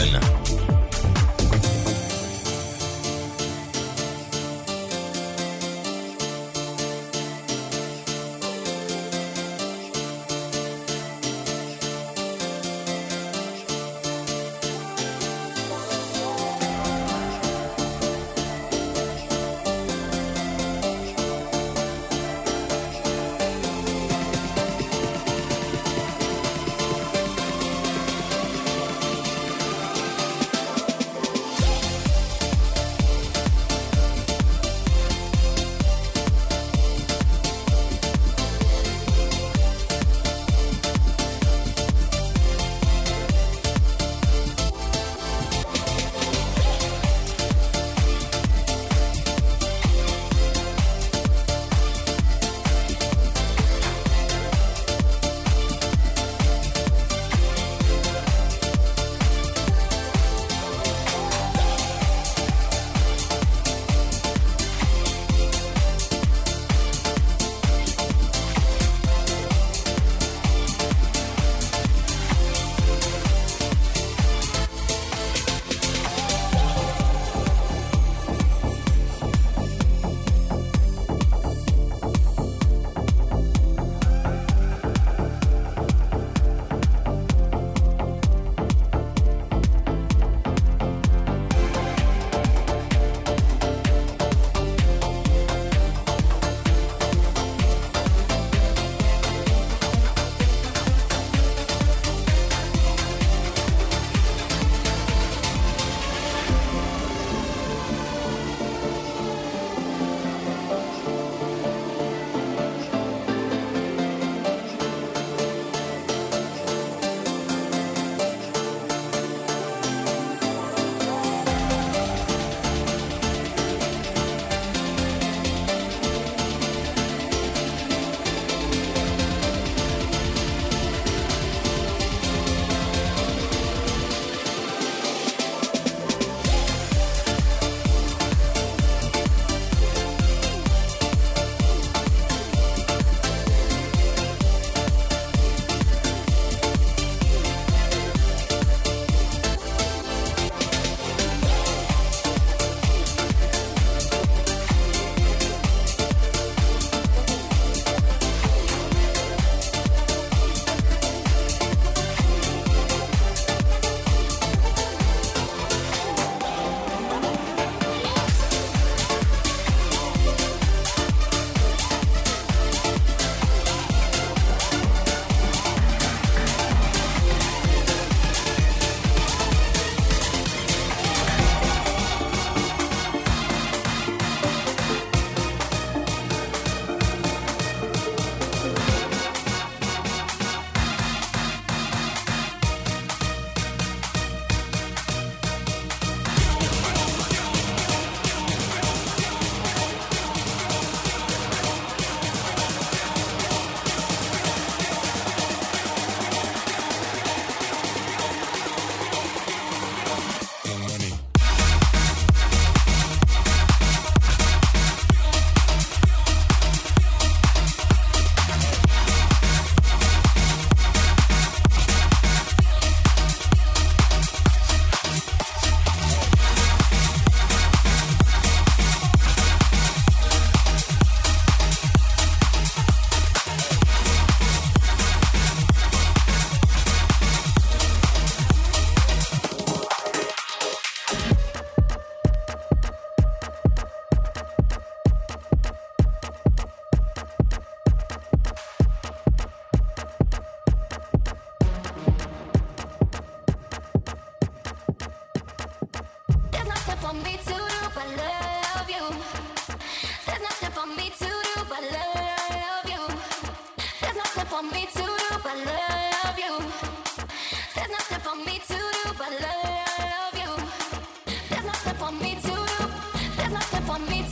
One.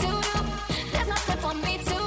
to you. There's nothing for me to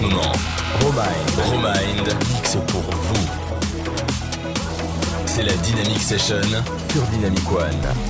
moment. Romind. Romind mixe pour vous. C'est la Dynamic Session sur Dynamic One.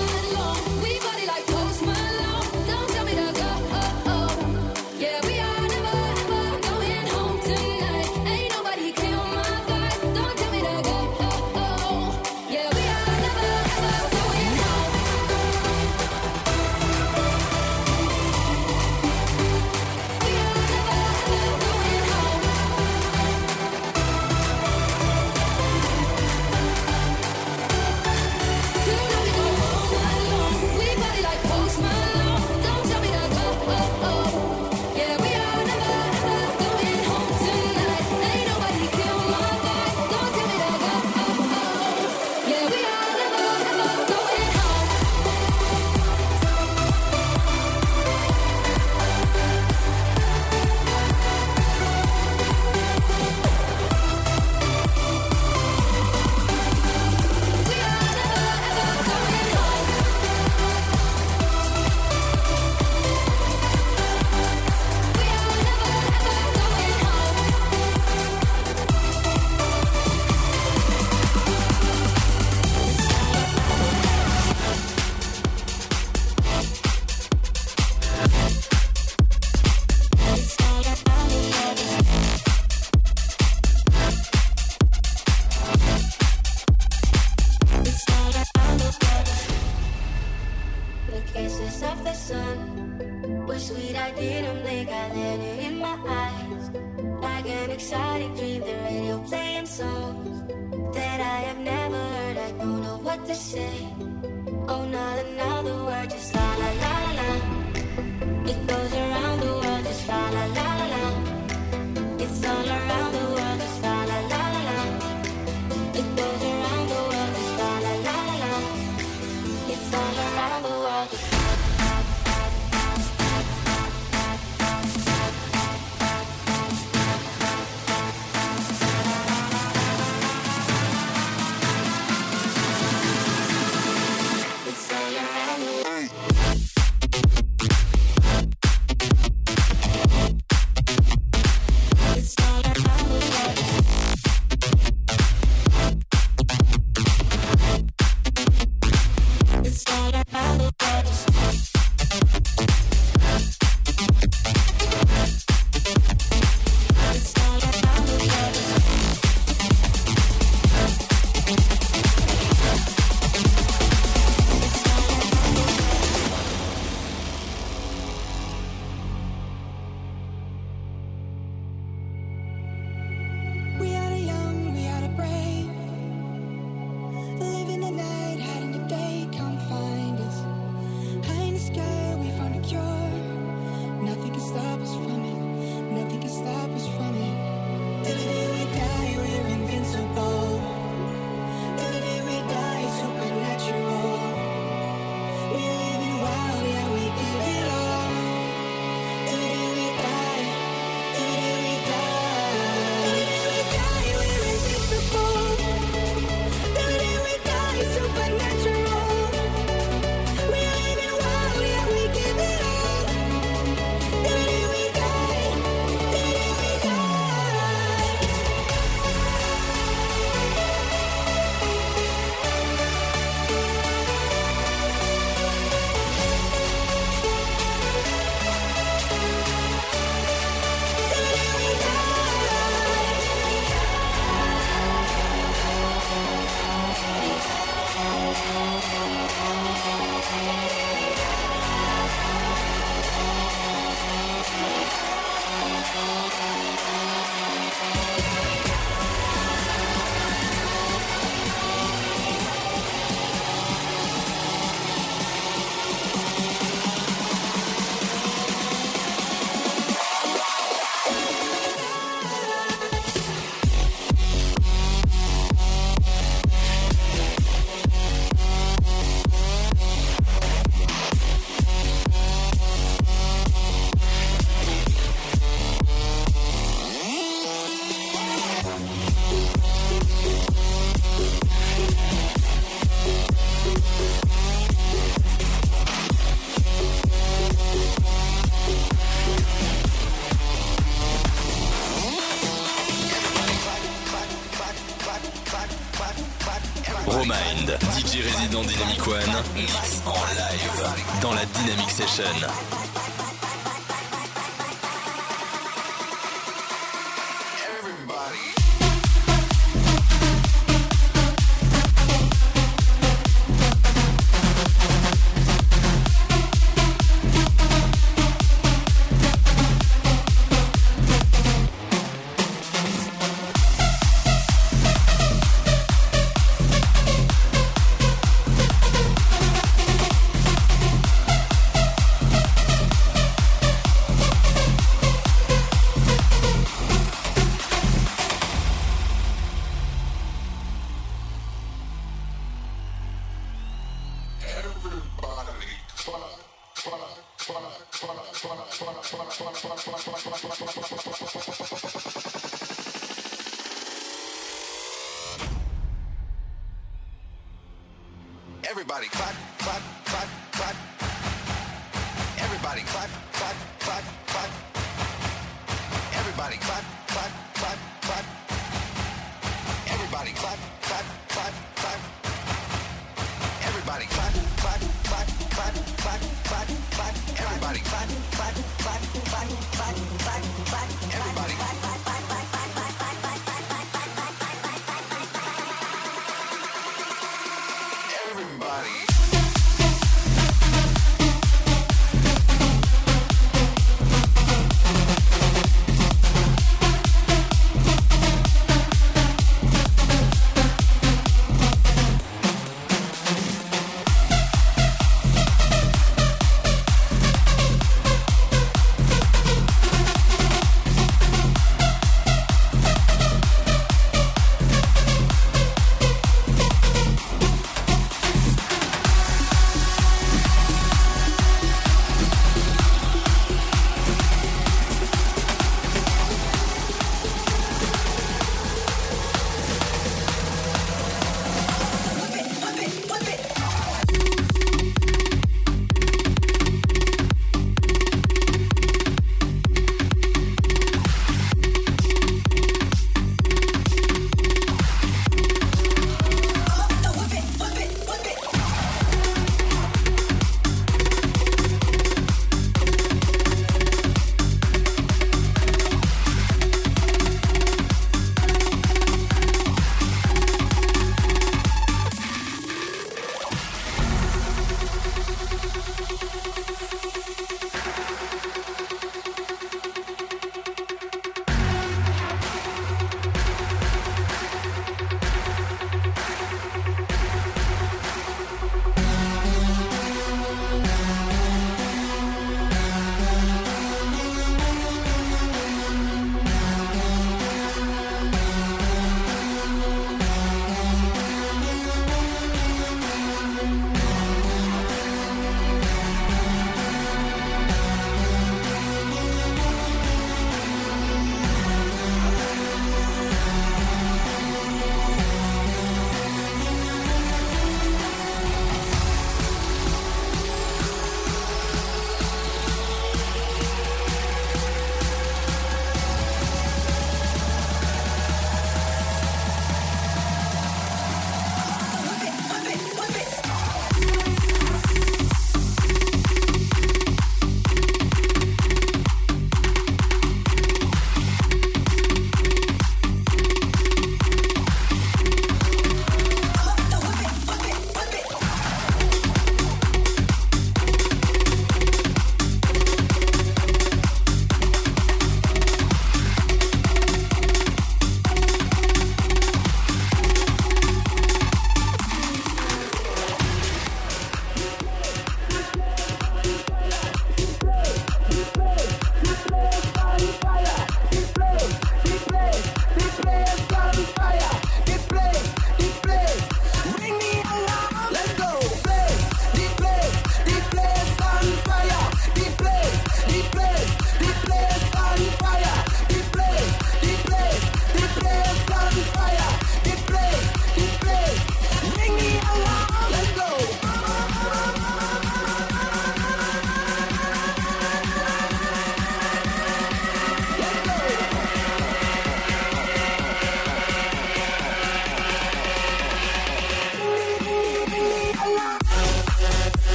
En live dans la Dynamic Session. すみません。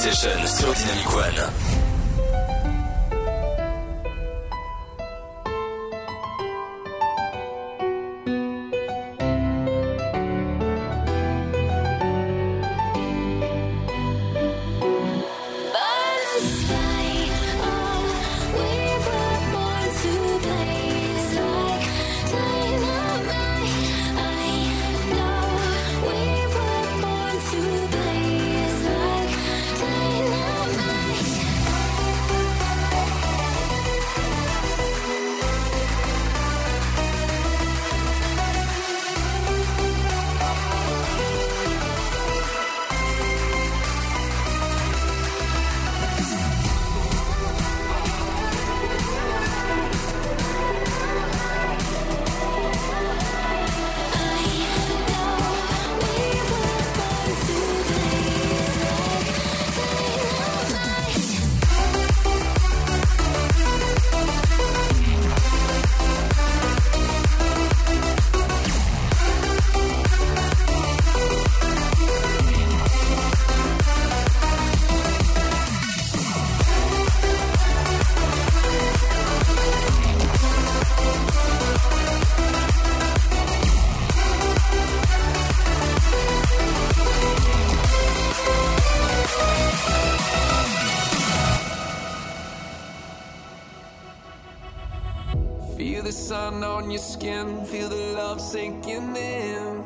Station sur Dynamic One. skin, feel the love sinking in.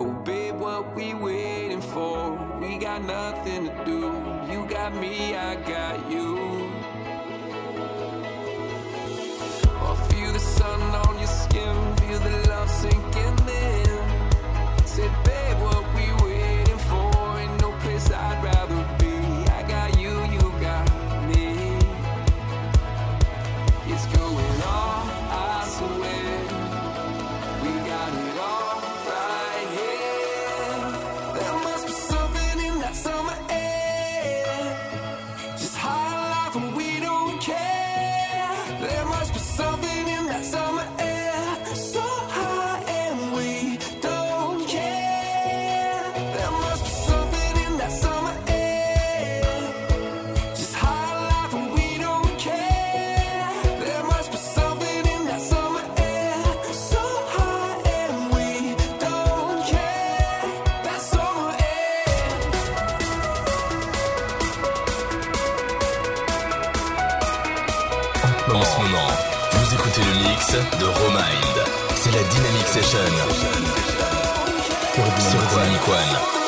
Oh, babe, what we waiting for? We got nothing to do. You got me, I got you. Oh, feel the sun on your skin, feel the love sinking in. Say, de Romind. C'est la Dynamic Session. Sur Dynamic One.